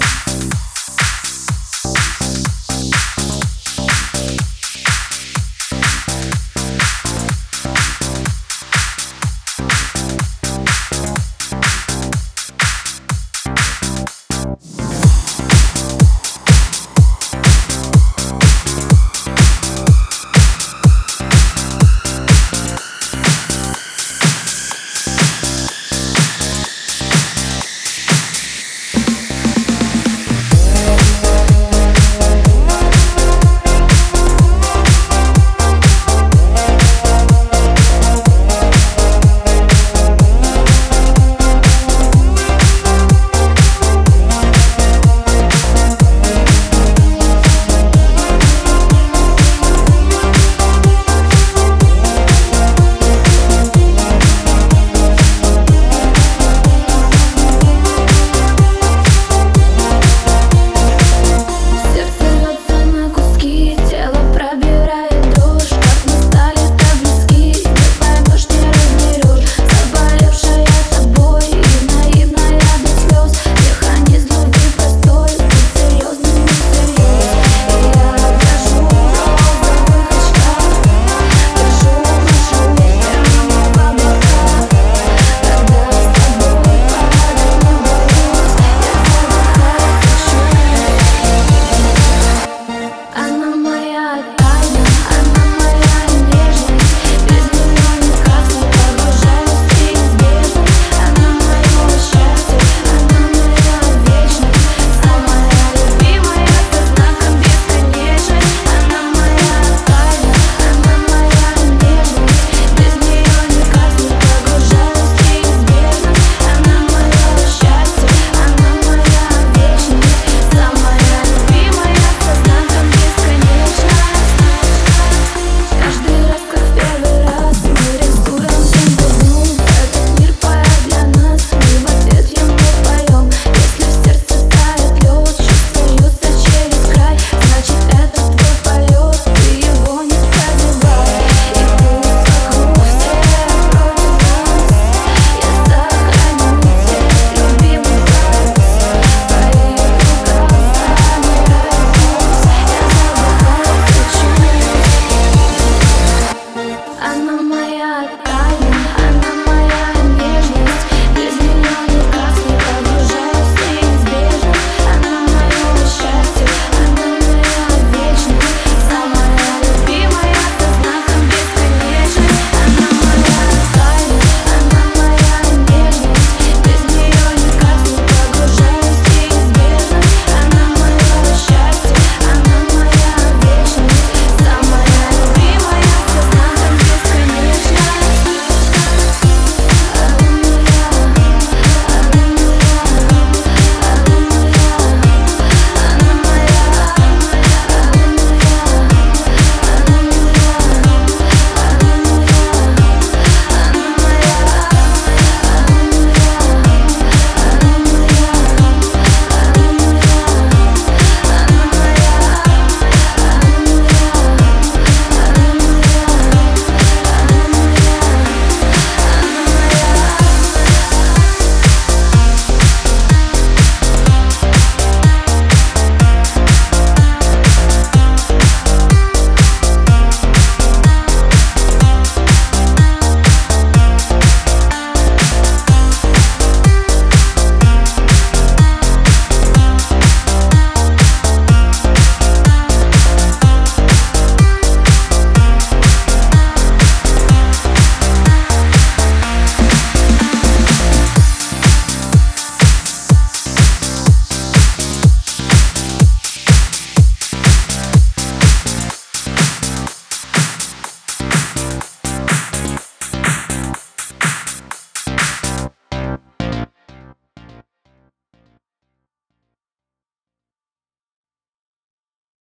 you